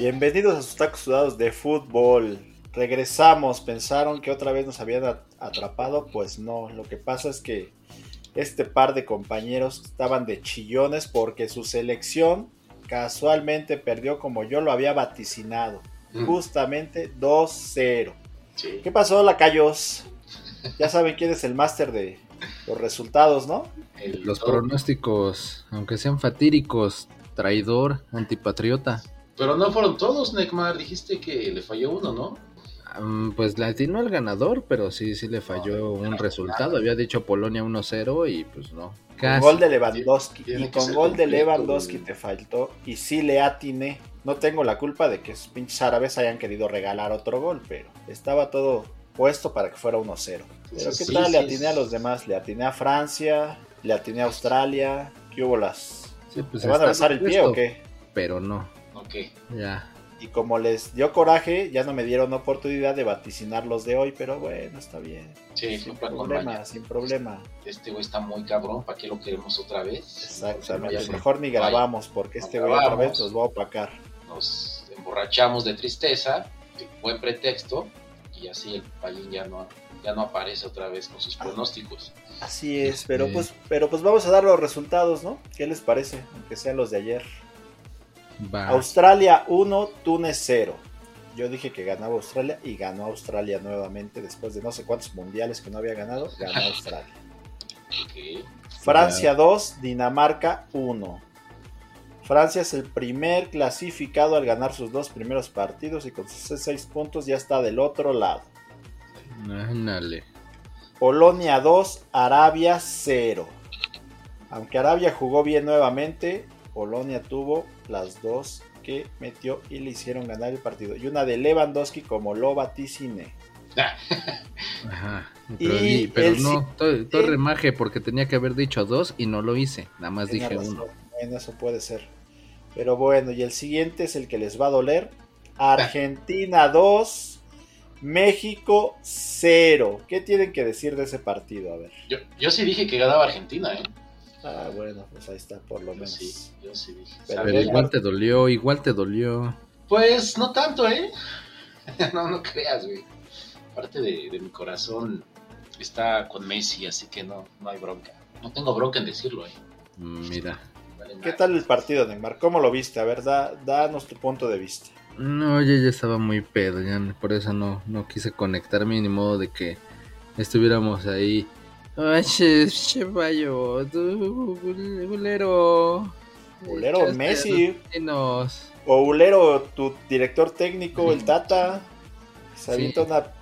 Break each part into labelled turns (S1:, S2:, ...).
S1: Bienvenidos a sus tacos sudados de fútbol. Regresamos, pensaron que otra vez nos habían atrapado, pues no, lo que pasa es que este par de compañeros estaban de chillones porque su selección casualmente perdió como yo lo había vaticinado, mm. justamente 2-0. ¿Qué pasó, lacayos? Ya saben quién es el máster de los resultados, ¿no?
S2: los pronósticos, aunque sean fatíricos, traidor, antipatriota.
S3: Pero no fueron todos, Neymar. Dijiste que le falló uno, ¿no?
S2: Mm, pues le atinó al ganador, pero sí, sí le falló un resultado. Había dicho Polonia 1-0 y pues no.
S1: Con gol de Lewandowski. Y con gol de Lewandowski te faltó. Y sí le atiné. No tengo la culpa de que esos pinches árabes hayan querido regalar otro gol, pero estaba todo puesto para que fuera 1-0. Pero ¿qué tal? le atiné a los demás. Le atiné a Francia, le atiné a Australia. ¿Qué hubo las? Sí, pues van a besar el pie o qué?
S2: Pero no.
S1: Ya. Y como les dio coraje, ya no me dieron oportunidad de vaticinar los de hoy, pero bueno, está bien.
S3: Sí,
S1: sin problema, sin problema.
S3: Este güey está muy cabrón, ¿para qué lo queremos otra vez?
S1: Exactamente, mejor ni grabamos, porque este güey otra vez nos va a opacar.
S3: Nos emborrachamos de tristeza, de buen pretexto, y así el payín ya no, ya no aparece otra vez con sus pronósticos.
S1: Así es, pero pues, pero pues vamos a dar los resultados, ¿no? ¿Qué les parece? Aunque sean los de ayer. Australia 1, Túnez 0. Yo dije que ganaba Australia y ganó Australia nuevamente después de no sé cuántos mundiales que no había ganado, ganó Australia. Francia 2, Dinamarca 1. Francia es el primer clasificado al ganar sus dos primeros partidos y con sus 6 puntos ya está del otro lado. Polonia 2, Arabia 0. Aunque Arabia jugó bien nuevamente, Polonia tuvo las dos que metió y le hicieron ganar el partido. Y una de Lewandowski como lo vaticine.
S2: Ajá. Pero, no, todo, remaje porque tenía que haber dicho dos y no lo hice. Nada más dije uno.
S1: Bueno, eso puede ser. Pero bueno, y el siguiente es el que les va a doler. Argentina 2, México 0. ¿Qué tienen que decir de ese partido? A ver.
S3: Yo, yo sí dije que ganaba Argentina, ¿eh?
S1: Ah, bueno, pues ahí está, por lo menos. Sí,
S3: yo sí dije.
S2: Pero, igual te dolió, igual te dolió.
S3: Pues no tanto, ¿eh? no, no creas, güey. Parte de, mi corazón está con Messi, así que no, no hay bronca. No tengo bronca en decirlo, ¿eh?
S2: Mm, mira.
S1: ¿Qué tal el partido, Neymar? ¿Cómo lo viste? A ver, danos tu punto de vista.
S2: No, yo ya estaba muy pedo, ya por eso no, no quise conectarme ni modo de que estuviéramos ahí Chevayo, Bulero.
S1: Bulero Messi. O Bulero, tu director técnico, el Tata. Se avienta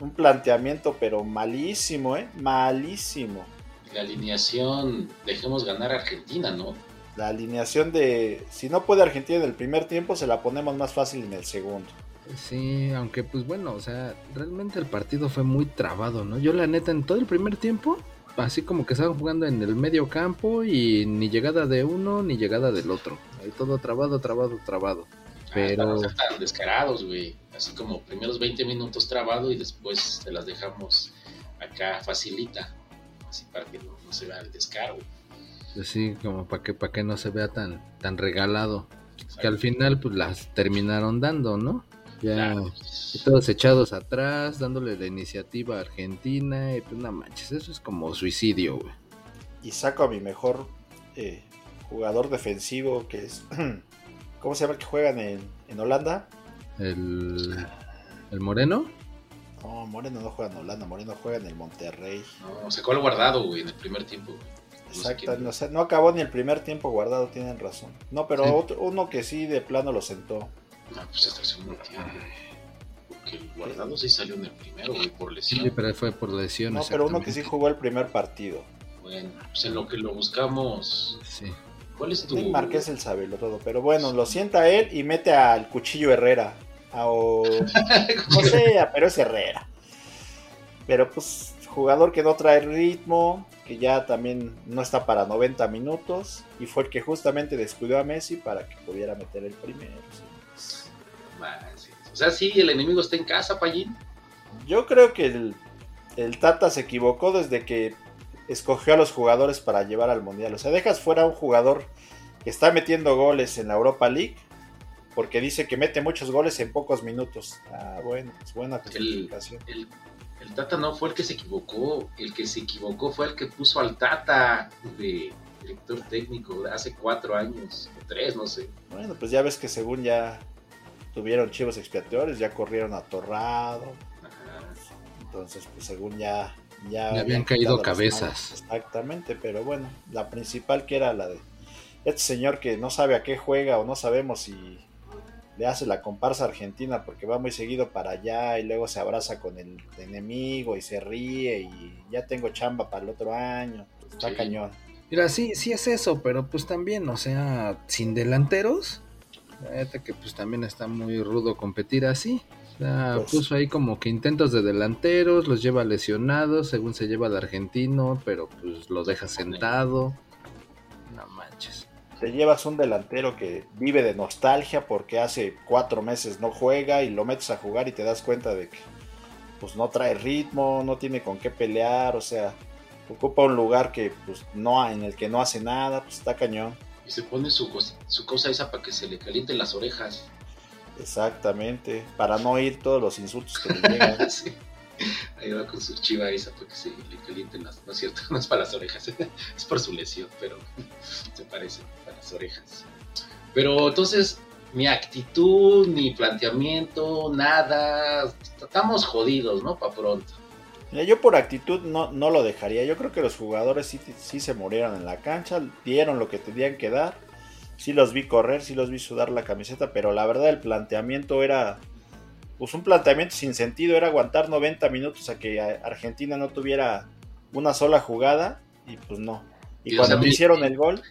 S1: un planteamiento, pero malísimo, ¿eh? Malísimo.
S3: La alineación, dejemos ganar a Argentina, ¿no?
S1: La alineación de, si no puede Argentina en el primer tiempo, se la ponemos más fácil en el segundo.
S2: Sí, aunque pues bueno, o sea, realmente el partido fue muy trabado, ¿no? Yo la neta en todo el primer tiempo, así como que estaban jugando en el medio campo y ni llegada de uno ni llegada del otro. Ahí todo trabado, trabado, trabado. Ah, Pero...
S3: están descarados, güey. Así como primeros 20 minutos trabado y después te las dejamos acá facilita. Así para que no, se vea el descaro.
S2: Sí, como para que, para que no se vea tan, tan regalado. Que al final pues las terminaron dando, ¿no? Ya todos echados atrás, dándole la iniciativa a Argentina. Y pues no manches, eso es como suicidio, güey.
S1: Y saco a mi mejor eh, jugador defensivo, que es. ¿Cómo se llama el que juegan en, en Holanda?
S2: El, el Moreno.
S1: No, Moreno no juega en Holanda, Moreno juega en el Monterrey.
S3: No, sacó el guardado, güey, en el primer tiempo.
S1: Exacto, no, no, acabó ni el primer tiempo guardado, tienen razón. No, pero uno que sí de plano lo sentó.
S3: No, pues hasta el segundo tiempo. Porque el guardado sí salió en el primero, güey, por lesión.
S2: Sí, pero fue por lesión.
S1: No, pero uno que sí jugó el primer partido.
S3: Bueno, pues en lo que lo buscamos.
S2: Sí.
S3: ¿Cuál es tu.?
S1: Marqués el sabelo todo. Pero bueno, lo sienta él y mete al cuchillo Herrera. o. no sé, pero es Herrera. Pero pues, jugador que no trae ritmo, que ya también no está para 90 minutos. Y fue el que justamente descuidó a Messi para que pudiera meter el primero.
S3: O sea, sí, el enemigo está en casa, Payín.
S1: Yo creo que el, Tata se equivocó desde que escogió a los jugadores para llevar al Mundial. O sea, dejas fuera a un jugador que está metiendo goles en la Europa League porque dice que mete muchos goles en pocos minutos. Ah, bueno, es buena justificación.
S3: El, el, Tata no fue el que se equivocó, el que se equivocó fue el que puso al Tata de director técnico hace cuatro años, o tres, no sé.
S1: Bueno, pues ya ves que según ya tuvieron chivos expiatorios, ya corrieron a Torrado. Entonces, pues según ya...
S2: Ya, habían caído cabezas.
S1: Exactamente, pero bueno, la principal que era la de este señor que no sabe a qué juega o no sabemos si le hace la comparsa argentina porque va muy seguido para allá y luego se abraza con el enemigo y se ríe y ya tengo chamba para el otro año. Está cañón.
S2: Mira, sí, sí es eso, pero pues también, o sea, sin delanteros, que pues también está muy rudo competir así. O sea, pues puso ahí como que intentos de delanteros, los lleva lesionados, según se lleva al argentino, pero pues lo deja sentado. No manches
S1: te llevas un delantero que vive de nostalgia porque hace cuatro meses no juega y lo metes a jugar y te das cuenta de que pues no trae ritmo, no tiene con qué pelear, o sea, ocupa un lugar que pues no en el que no hace nada, pues está cañón.
S3: Y se pone su, su cosa esa para que se le calienten las orejas.
S1: Exactamente, para no oír todos los insultos que le llegan.
S3: Ahí va con su chiva esa porque se le calienten las. No es cierto, no es para las orejas, es por su lesión, pero se parece para las orejas. Pero entonces, mi actitud, mi planteamiento, nada. Estamos jodidos, ¿no? Para pronto.
S1: Yo por actitud no, no lo dejaría. Yo creo que los jugadores sí, sí se murieron en la cancha, dieron lo que tenían que dar. Sí los vi correr, sí los vi sudar la camiseta, pero la verdad el planteamiento era pues un planteamiento sin sentido era aguantar 90 minutos a que Argentina no tuviera una sola jugada y pues no. Y, cuando hicieron el gol,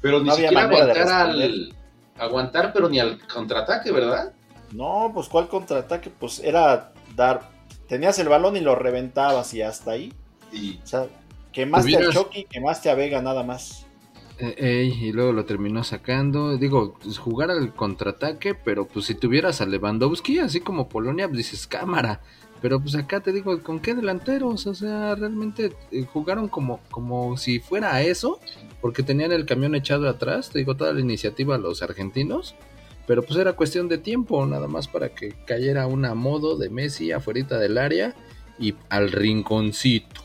S3: pero ni siquiera aguantar al aguantar, pero ni al contraataque, ¿verdad?
S1: No, pues cuál contraataque, pues era dar tenías el balón y lo reventabas y hasta ahí. Y... O sea, quemaste al Chucky, quemaste a Vega nada más.
S2: Eh, y luego lo terminó sacando. Digo, pues, jugar al contraataque, pero pues si tuvieras a Lewandowski, así como Polonia, pues dices cámara. Pero pues acá te digo, ¿con qué delanteros? O sea, realmente eh, jugaron como, como si fuera eso, porque tenían el camión echado atrás, te digo, toda la iniciativa los argentinos. Pero pues era cuestión de tiempo, nada más para que cayera una modo de Messi afuera del área y al rinconcito.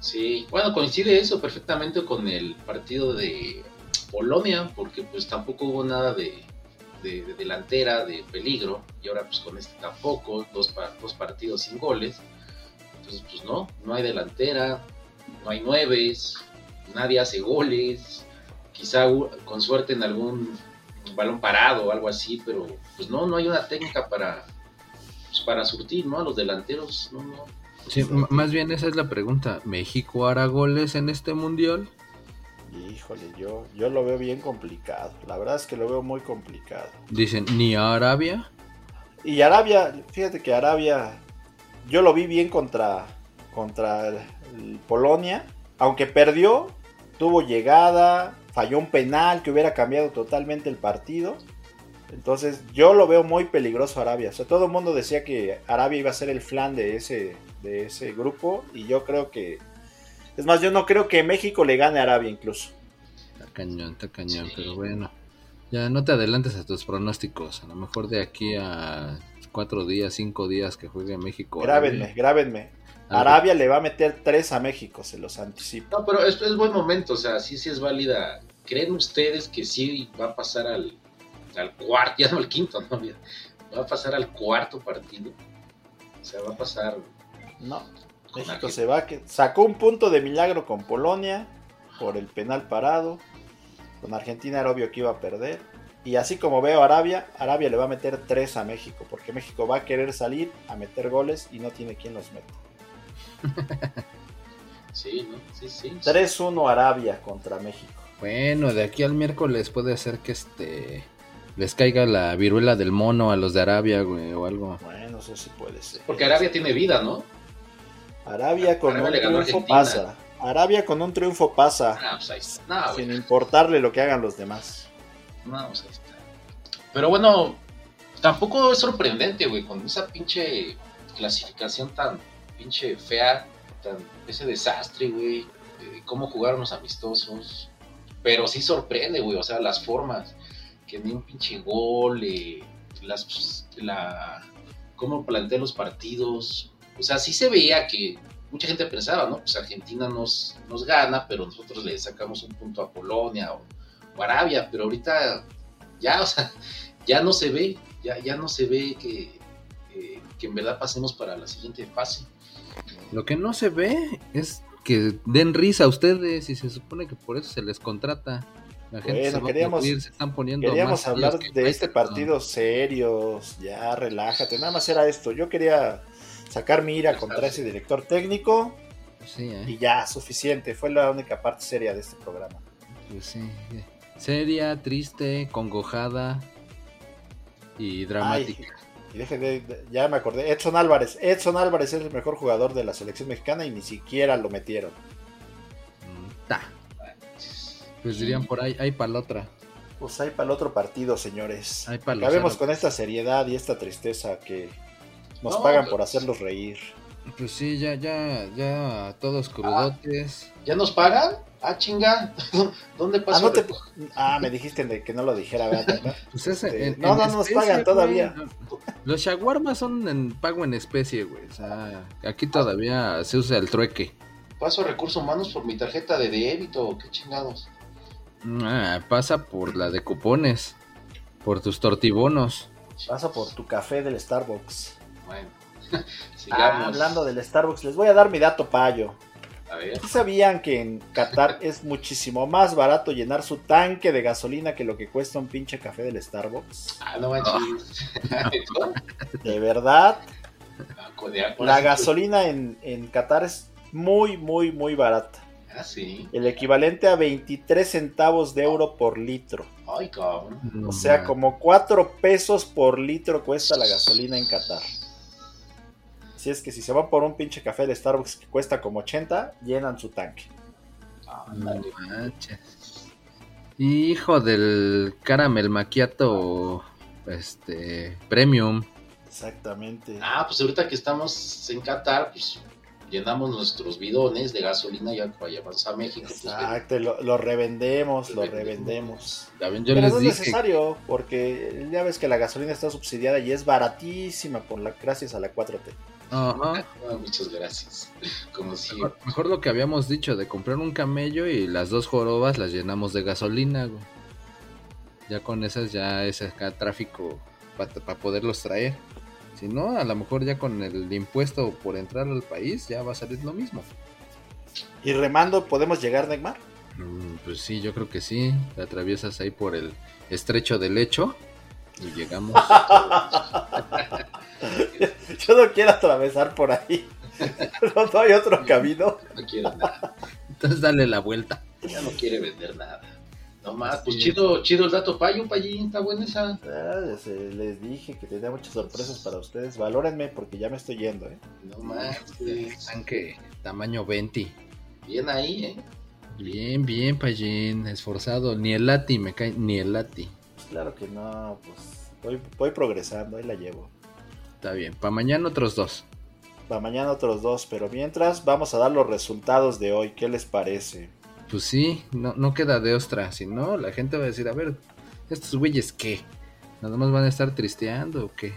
S3: Sí, bueno, coincide eso perfectamente con el partido de Polonia, porque pues tampoco hubo nada de, delantera, de peligro, y ahora pues con este tampoco, dos, dos partidos sin goles. Entonces pues no, no hay delantera, no hay nueves, nadie hace goles, quizá con suerte en algún balón parado o algo así, pero pues no, no hay una técnica para, pues, para surtir, ¿no? A los delanteros, no, no,
S2: Sí, más bien esa es la pregunta. ¿México hará goles en este mundial?
S1: Híjole, yo, yo lo veo bien complicado. La verdad es que lo veo muy complicado.
S2: Dicen, ¿ni a Arabia?
S1: Y Arabia, fíjate que Arabia, yo lo vi bien contra, contra Polonia. Aunque perdió, tuvo llegada, falló un penal que hubiera cambiado totalmente el partido. Entonces yo lo veo muy peligroso Arabia. O sea, todo el mundo decía que Arabia iba a ser el flan de ese, de ese grupo y yo creo que... Es más, yo no creo que México le gane a Arabia incluso.
S2: Está cañón, está cañón, pero bueno. Ya no te adelantes a tus pronósticos. A lo mejor de aquí a cuatro días, cinco días que juegue México.
S1: Grábenme, grábenme. Arabia le va a meter tres a México, se los anticipo.
S3: No, pero es, es buen momento, o sea, sí, sí es válida. ¿Creen ustedes que sí va a pasar al, al cuarto, ya no al quinto, no, va a pasar al cuarto partido. O sea, va a pasar.
S1: No, México se va, que sacó un punto de milagro con Polonia por el penal parado. Con Argentina era obvio que iba a perder. Y así como veo a Arabia, Arabia le va a meter tres a México, porque México va a querer salir a meter goles y no tiene quien los meta.
S3: sí, ¿no? Sí, sí.
S1: 3-1 Arabia contra México.
S2: Bueno, de aquí al miércoles puede ser que este les caiga la viruela del mono a los de Arabia, güey, o algo.
S1: Bueno, eso sí puede ser.
S3: Porque Arabia tiene vida, ¿no?
S1: Arabia con un triunfo pasa. Arabia con un triunfo pasa. Ah, pues sin importarle lo que hagan los demás.
S3: No, pues ahí está. Pero bueno, tampoco es sorprendente, güey, con esa pinche clasificación tan pinche fea, ese desastre, güey, cómo jugaron los amistosos. Pero sí sorprende, güey, o sea, las formas que ni un pinche gol, eh, las, la, cómo plantea los partidos. O sea, sí se veía que mucha gente pensaba, ¿no? Pues Argentina nos, nos gana, pero nosotros le sacamos un punto a Polonia o, Arabia, pero ahorita ya, o sea, ya no se ve, ya, ya no se ve que, eh, que en verdad pasemos para la siguiente fase.
S2: Lo que no se ve es que den risa a ustedes y se supone que por eso se les contrata.
S1: La gente se queríamos, están poniendo queríamos hablar de este partido serios, ya relájate, nada más era esto. Yo quería sacar mi ira contra ese director técnico ¿eh? y ya, suficiente. Fue la única parte seria de este programa.
S2: Pues sí, seria, triste, congojada y dramática.
S1: Y ya me acordé, Edson Álvarez. Edson Álvarez es el mejor jugador de la selección mexicana y ni siquiera lo metieron.
S2: Pues dirían por ahí, hay para la otra.
S1: Pues hay para el otro partido, señores. Acabemos con esta seriedad y esta tristeza que nos pagan por hacerlos reír.
S2: Pues sí, ya, ya, ya, todos crudotes.
S3: ¿Ya nos pagan? Ah, chinga. ¿Dónde ah,
S1: pasa? Ah, me dijiste que no lo dijera, ¿verdad? Pues este, no, no nos pagan todavía.
S2: Los shawarmas son en pago en especie, güey. O sea, aquí todavía se usa el trueque.
S3: Paso recursos humanos por mi tarjeta de débito, qué chingados.
S2: Ah, pasa por la de cupones, por tus tortibonos.
S1: Pasa por tu café del Starbucks. Bueno, ah, hablando del Starbucks, les voy a dar mi dato payo. ¿Sabían que en Qatar es muchísimo más barato llenar su tanque de gasolina que lo que cuesta un pinche café del Starbucks?
S3: Ah, no manches.
S1: de verdad. Ah, la gasolina en, en Qatar es muy, muy, muy barata.
S3: Ah, sí.
S1: El equivalente a 23 centavos de euro por litro.
S3: Ay, cabrón.
S1: o sea, como 4 pesos por litro cuesta la gasolina en Qatar. Así es que si se van por un pinche café de Starbucks que cuesta como 80, llenan su tanque.
S2: Hijo del caramel macchiato este premium.
S1: Exactamente.
S3: Ah, pues ahorita que estamos en Qatar, pues llenamos nuestros bidones de gasolina ya vayamos a México.
S1: Pues, Exacto, lo, revendemos, lo revendemos. Pero no es necesario, porque ya ves que la gasolina está subsidiada y es baratísima por la, gracias a la 4T.
S3: Ajá. Ah, muchas gracias. Como si...
S2: Mejor, lo que habíamos dicho de comprar un camello y las dos jorobas las llenamos de gasolina, Ya con esas ya es acá tráfico para poderlos traer. Si no, a lo mejor ya con el impuesto por entrar al país ya va a salir lo mismo.
S1: ¿Y remando podemos llegar, Neymar?
S2: Mm, pues sí, yo creo que sí. Te atraviesas ahí por el estrecho del lecho y llegamos.
S1: yo no quiero atravesar por ahí. No, hay otro camino.
S3: No quiero nada.
S2: Entonces dale la vuelta.
S3: Ya no quiere vender nada. No más, pues chido, chido el dato payo, payín, está buena esa.
S1: Ah, les dije que tenía muchas sorpresas para ustedes. Valórenme porque ya me estoy yendo, ¿eh?
S3: No más.
S2: Tanque tamaño 20.
S3: Bien ahí, ¿eh?
S2: Bien, bien, payín, esforzado. Ni el lati me cae, ni el lati.
S1: Pues claro que no, pues voy, voy progresando, ahí la llevo.
S2: Está bien, para mañana otros dos.
S1: Para mañana otros dos, pero mientras vamos a dar los resultados de hoy, ¿qué les parece?
S2: Pues sí, no, no queda de ostra, si no, la gente va a decir, a ver, estos güeyes qué, nada más van a estar tristeando o qué.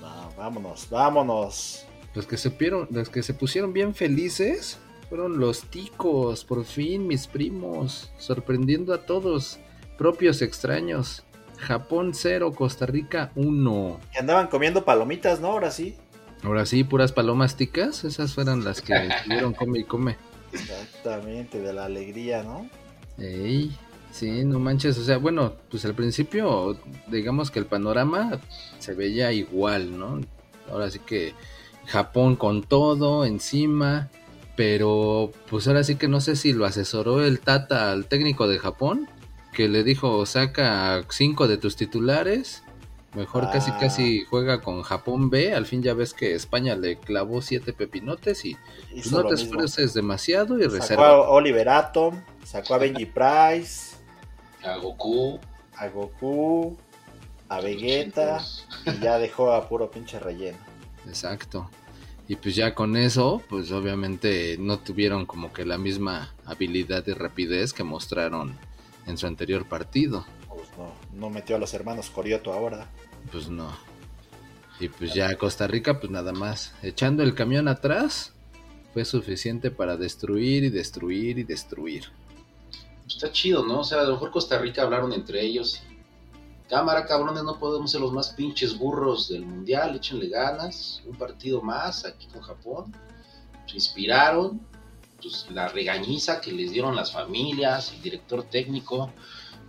S1: No, vámonos, vámonos.
S2: Los que se los que se pusieron bien felices fueron los ticos, por fin mis primos, sorprendiendo a todos, propios extraños. Japón 0, Costa Rica 1.
S1: Que andaban comiendo palomitas, ¿no? Ahora sí.
S2: Ahora sí, puras palomas ticas, esas fueron las que estuvieron come y come.
S1: Exactamente, de la alegría, ¿no?
S2: Ey, sí, no manches, o sea, bueno, pues al principio, digamos que el panorama se veía igual, ¿no? Ahora sí que Japón con todo encima, pero pues ahora sí que no sé si lo asesoró el Tata al técnico de Japón, que le dijo, saca cinco de tus titulares Mejor casi casi ah. juega con Japón B. Al fin ya ves que España le clavó siete pepinotes y no te esfuerces demasiado y reserva. Sacó
S1: a Oliver Atom, sacó a Benji Price,
S3: a Goku,
S1: a Goku, a Vegeta y ya dejó a puro pinche relleno.
S2: Exacto. Y pues ya con eso, pues obviamente no tuvieron como que la misma habilidad y rapidez que mostraron en su anterior partido.
S1: Pues no, no metió a los hermanos Corioto ahora.
S2: Pues no. Y pues ya Costa Rica, pues nada más. Echando el camión atrás, fue suficiente para destruir y destruir y destruir.
S3: Está chido, ¿no? O sea, a lo mejor Costa Rica hablaron entre ellos. Cámara, cabrones, no podemos ser los más pinches burros del mundial, échenle ganas. Un partido más aquí con Japón. Se inspiraron. Pues la regañiza que les dieron las familias, el director técnico,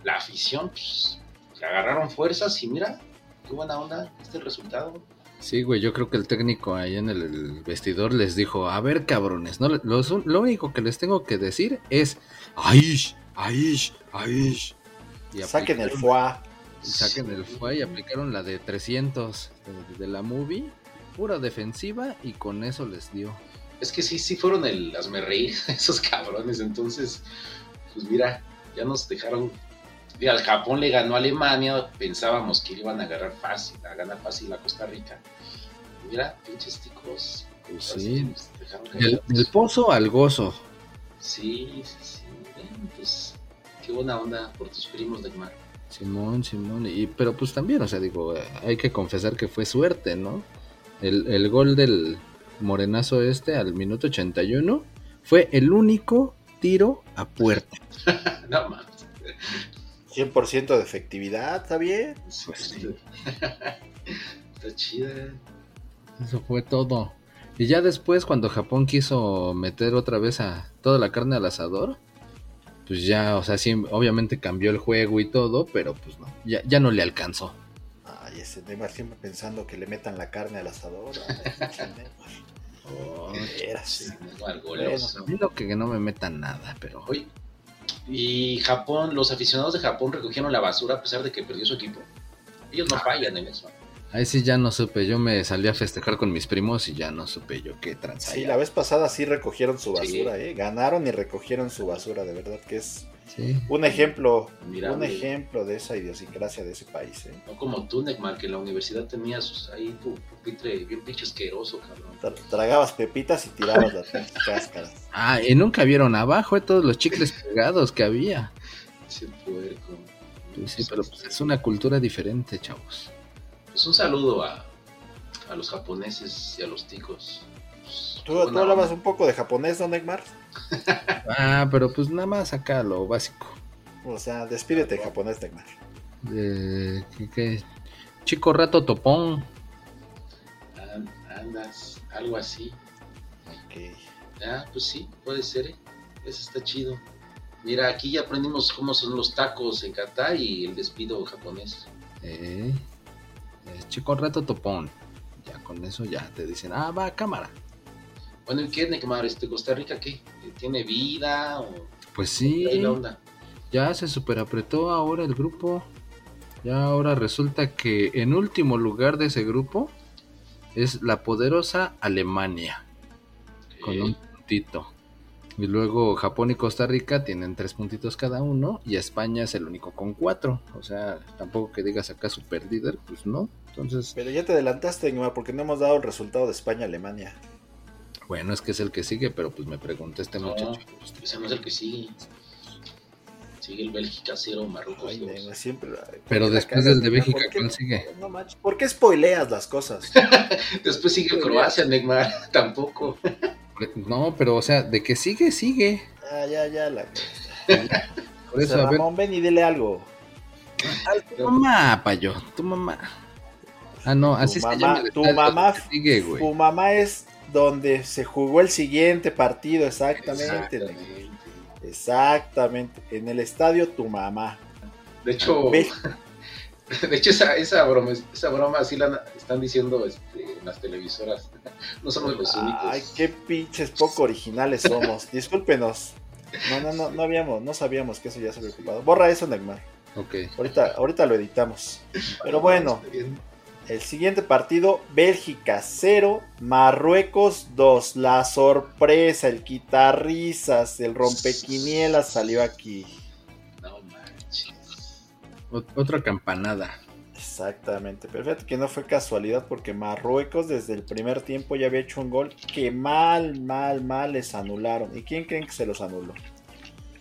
S3: la afición, pues agarraron fuerzas y mira, qué buena onda, este resultado.
S2: Sí, güey, yo creo que el técnico ahí en el, vestidor les dijo, a ver cabrones, no, lo, único que les tengo que decir es, ¡Aish! ¡Aish! ¡Aish!
S1: Y saquen el foie.
S2: Saquen el foie y aplicaron la de 300 de, la movie, pura defensiva y con eso les dio.
S3: Es que sí, sí fueron el hazme reír esos cabrones, entonces, pues mira, ya nos dejaron y al Japón le ganó a Alemania, pensábamos que iban a agarrar fácil, a ganar fácil a Costa Rica. Mira, pinches ticos.
S2: Pues sí. Del, pozo al gozo.
S3: Sí, sí, sí. pues qué buena onda por tus primos, Mar.
S2: Simón, Simón. Y, pero pues también, o sea, digo, hay que confesar que fue suerte, ¿no? El, el gol del morenazo este al minuto 81 fue el único tiro a puerta.
S3: no mames.
S1: 100% de efectividad, ¿está bien?
S3: Pues sí. Está chida.
S2: Eso fue todo. Y ya después, cuando Japón quiso meter otra vez a toda la carne al asador, pues ya, o sea, sí, obviamente cambió el juego y todo, pero pues no, ya, ya no le alcanzó.
S1: Siempre pensando que le metan la carne al asador.
S2: oh, sí, bueno, que no me metan nada, pero...
S3: Oye, y Japón, los aficionados de Japón recogieron la basura a pesar de que perdió su equipo. Ellos no ah. fallan en eso.
S2: Ahí sí ya no supe, yo me salí a festejar con mis primos y ya no supe yo qué transa.
S1: Sí, la vez pasada sí recogieron su basura, ¿eh? Ganaron y recogieron su basura, de verdad que es un ejemplo, un ejemplo de esa idiosincrasia de ese país, ¿eh?
S3: No como tú, Neymar, que en la universidad tenías ahí tu pupitre bien pinche asqueroso, cabrón.
S1: Tragabas pepitas y tirabas las cáscaras.
S2: Ah, y nunca vieron abajo, ¿eh? todos los chicles pegados que había.
S3: Puerco.
S2: Pues sí, pero pues, es una cultura diferente, chavos.
S3: Pues un saludo a, a los japoneses y a los ticos.
S1: Pues, ¿Tú, hablabas un poco de japonés, don Egmar?
S2: Ah, pero pues nada más acá lo básico.
S1: O sea, despídete japonés.
S2: Eh, ¿qué, Chico rato topón.
S3: Andas, algo así.
S1: Ok.
S3: Ah, pues sí, puede ser, ¿eh? Eso está chido. Mira, aquí ya aprendimos cómo son los tacos en Qatar y el despido japonés.
S2: Eh. Eh, chico rato topón. Ya con eso ya te dicen, ah, va, cámara.
S3: Bueno, ¿y qué, Neymar? Este, ¿Costa Rica qué? ¿Tiene vida? O...
S2: Pues sí. Ya se superapretó ahora el grupo. Ya ahora resulta que en último lugar de ese grupo es la poderosa Alemania. Con un puntito. Y luego Japón y Costa Rica tienen tres puntitos cada uno y España es el único con cuatro. O sea, tampoco que digas acá super líder, pues no. Entonces.
S1: Pero ya te adelantaste, porque no hemos dado el resultado de España-Alemania.
S2: Bueno, es que es el que sigue, pero pues me pregunta este muchacho.
S3: Ese no es el que sigue. Sigue el Bélgica 0, Marruecos
S1: siempre,
S2: pero después del de Bélgica, ¿cuál sigue?
S1: No manches, ¿por qué spoileas las cosas?
S3: después sigue Croacia, Neymar, tampoco.
S2: No, pero o sea, de que sigue, sigue.
S1: Ah, ya, ya, la. Por eso, Ramón, ven y dile algo.
S2: tu mamá, payo, tu mamá. Ah, no, así
S1: es que Tu mamá, sigue, güey. Tu mamá es donde se jugó el siguiente partido, exactamente. Exactamente. En el estadio Tu mamá.
S3: De hecho, de hecho esa, esa broma, esa broma así la están diciendo este, en las televisoras. No somos los únicos.
S1: Ay, qué pinches poco originales somos. Discúlpenos. No, no, no, no habíamos, no sabíamos que eso ya se había ocupado. Borra eso, Neymar.
S2: Ok.
S1: Ahorita, ahorita lo editamos. Pero bueno, el siguiente partido, Bélgica 0, Marruecos 2. La sorpresa, el quitarrizas, el rompequinielas salió aquí.
S3: No manches.
S2: Otra campanada.
S1: Exactamente, perfecto, que no fue casualidad porque Marruecos desde el primer tiempo ya había hecho un gol que mal, mal, mal les anularon. ¿Y quién creen que se los anuló?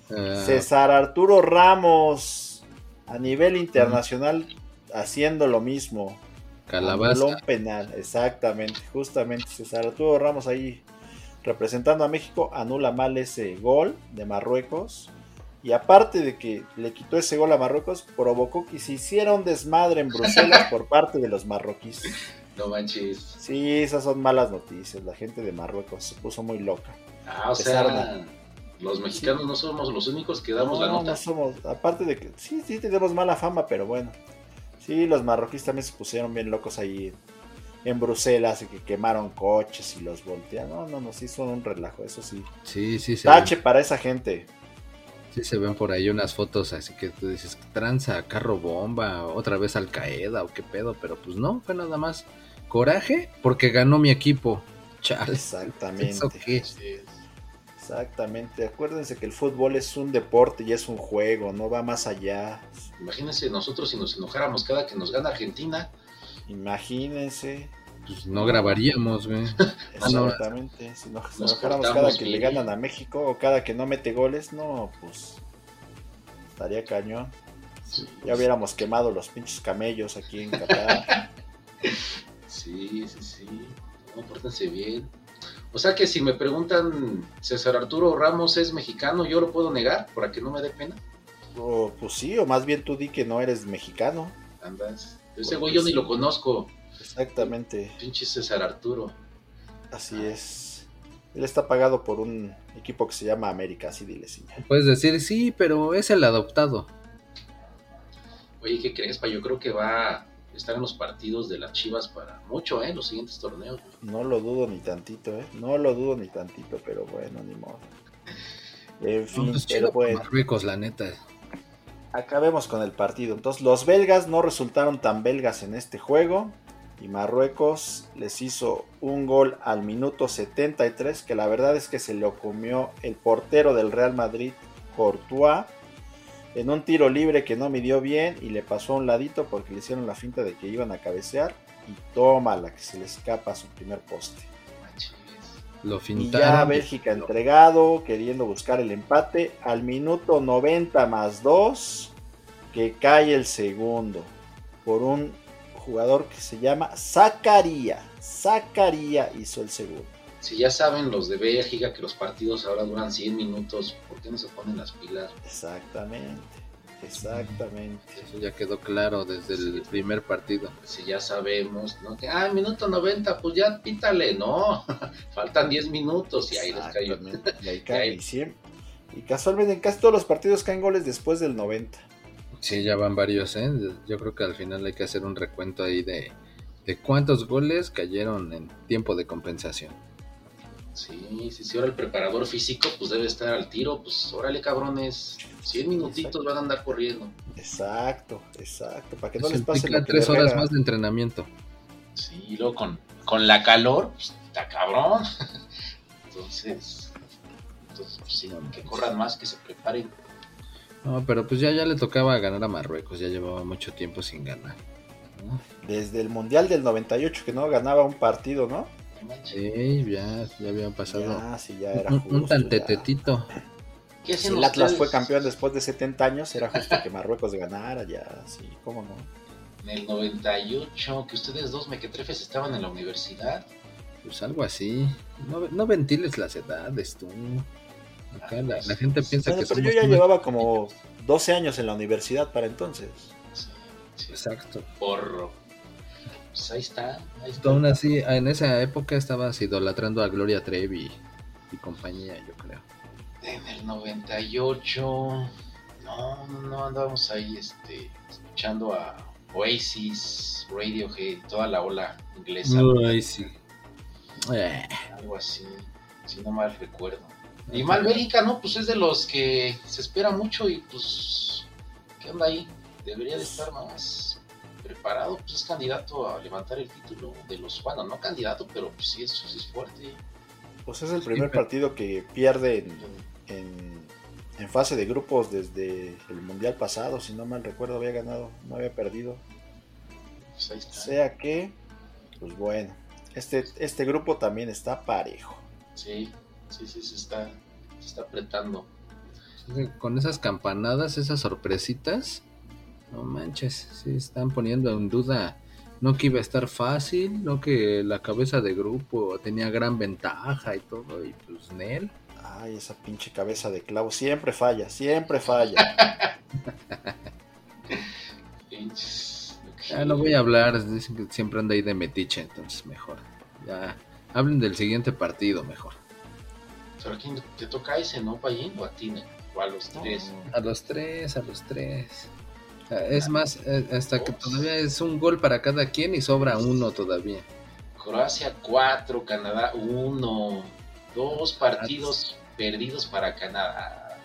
S1: Ah. César Arturo Ramos A nivel internacional, haciendo lo mismo.
S2: Calabaza.
S1: Un penal, exactamente, justamente César Arturo Ramos ahí representando a México anula mal ese gol de Marruecos. Y aparte de que le quitó ese gol a Marruecos, provocó que se hiciera un desmadre en Bruselas por parte de los marroquíes.
S3: No manches.
S1: Sí, esas son malas noticias. La gente de Marruecos se puso muy loca.
S3: Ah, o sea, los mexicanos no somos los únicos que damos la nota.
S1: No somos, aparte de que sí, sí tenemos mala fama, pero bueno. Sí, los marroquíes también se pusieron bien locos ahí en Bruselas y que quemaron coches y los voltearon. No, no, no, sí son un relajo, eso sí.
S2: Sí, sí, sí.
S1: Tache para esa gente.
S2: Sí, se ven por ahí unas fotos, así que tú dices, tranza, carro bomba, otra vez Al Qaeda o qué pedo, pero pues no, fue nada más coraje porque ganó mi equipo. Chale.
S1: Exactamente. Exactamente. Acuérdense que el fútbol es un deporte y es un juego, no va más allá.
S3: Imagínense nosotros si nos enojáramos cada que nos gana Argentina.
S1: Imagínense.
S2: Pues no grabaríamos, güey.
S1: Exactamente. Si nos, enojáramos cada que le ganan a México o cada que no mete goles, no, pues estaría cañón. ya hubiéramos quemado los pinches camellos aquí en Qatar.
S3: sí, sí, sí. No, pórtense bien. O sea que si me preguntan, César Arturo Ramos es mexicano, ¿yo lo puedo negar para que no me dé pena?
S1: O, pues sí, o más bien tú di que no eres mexicano.
S3: Andas. Ese güey yo ni lo conozco.
S1: Exactamente.
S3: Pinche César Arturo.
S1: Así es. Él está pagado por un equipo que se llama América, así dile sí.
S2: Puedes decir sí, pero es el adoptado.
S3: Oye, ¿qué crees, pa? Yo creo que va estar en los partidos de las Chivas para mucho, ¿eh? Los siguientes torneos.
S1: No lo dudo ni tantito, ¿eh? No lo dudo ni tantito, pero bueno, ni modo. En fin,
S2: pues
S1: pero bueno.
S2: Marruecos, la neta.
S1: Acabemos con el partido. Entonces, los belgas no resultaron tan belgas en este juego. Y Marruecos les hizo un gol al minuto 73, que la verdad es que se lo comió el portero del Real Madrid, Courtois en un tiro libre que no midió bien y le pasó a un ladito porque le hicieron la finta de que iban a cabecear y toma la que se le escapa a su primer poste.
S2: Lo
S1: y ya Bélgica entregado, queriendo buscar el empate al minuto 90 más 2 que cae el segundo por un jugador que se llama Zacaría. Zacaría hizo el segundo.
S3: Si ya saben los de Bélgica que los partidos ahora duran 100 minutos, ¿por qué no se ponen las pilas?
S1: Exactamente, exactamente.
S2: Eso ya quedó claro desde el primer partido.
S3: Si ya sabemos, ¿no? Que, ah, minuto 90, pues ya pítale, no. Faltan 10 minutos y ahí les cayó.
S1: Y ahí cae. Y, y casualmente en casi todos los partidos caen goles después del 90.
S2: Sí, ya van varios, ¿eh? Yo creo que al final hay que hacer un recuento ahí de, de cuántos goles cayeron en tiempo de compensación.
S3: Sí, sí, sí, ahora el preparador físico pues debe estar al tiro, pues órale cabrones, 100 minutitos van a andar corriendo.
S1: Exacto, exacto, para que no les pase lo
S2: tres horas más de entrenamiento.
S3: Sí, y luego con, con la calor, pues está cabrón. entonces, entonces pues, sí, que corran más, que se preparen.
S2: No, pero pues ya, ya le tocaba ganar a Marruecos, ya llevaba mucho tiempo sin ganar.
S1: Desde el Mundial del 98 que no ganaba un partido, ¿no?
S2: Sí, ya, ya habían pasado.
S1: Ya, sí, ya era
S2: justo, un, tantetetito.
S1: Si el Atlas fue campeón después de 70 años, era justo que Marruecos ganara, ya, sí, cómo no.
S3: En el 98, que ustedes dos mequetrefes estaban en la universidad.
S2: Pues algo así. No, no ventiles las edades, tú. Acá la, gente piensa que
S1: Pero yo ya llevaba como 12 años en la universidad para entonces.
S2: Exacto.
S3: Porro. Pues ahí está. Ahí
S2: está. Aún así, en esa época estabas idolatrando a Gloria Trevi y compañía, yo creo.
S3: En el 98, no, no andábamos ahí este, escuchando a Oasis, Radiohead, toda la ola inglesa.
S2: Oasis.
S3: Eh. Algo así, si no mal recuerdo. Y Malbérica, ¿no? Pues es de los que se espera mucho y pues, ¿qué onda ahí? Debería de estar más preparado, pues es candidato a levantar el título de los, bueno, no candidato, pero pues sí, eso sí es fuerte.
S1: Pues es el primer partido que pierde en, fase de grupos desde el Mundial pasado, si no mal recuerdo, había ganado, no había perdido.
S3: Pues ahí está.
S1: Sea que, pues bueno, este, este grupo también está parejo.
S3: Sí, sí, sí, se está, se está apretando.
S2: Con esas campanadas, esas sorpresitas, No manches, sí están poniendo en duda. No que iba a estar fácil, no que la cabeza de grupo tenía gran ventaja y todo, y pues Nel.
S1: Ay, esa pinche cabeza de clavo siempre falla, siempre falla.
S2: ya no voy a hablar, dicen que siempre anda ahí de metiche, entonces mejor. Ya hablen del siguiente partido mejor.
S3: ¿Pero quién te toca ese, no, Payín? ¿O a ti, ¿O a los tres?
S2: A los tres, a los tres. Es más, eh, hasta que todavía es un gol para cada quien y sobra uno todavía.
S3: Croacia 4, Canadá 1. Dos partidos perdidos para Canadá.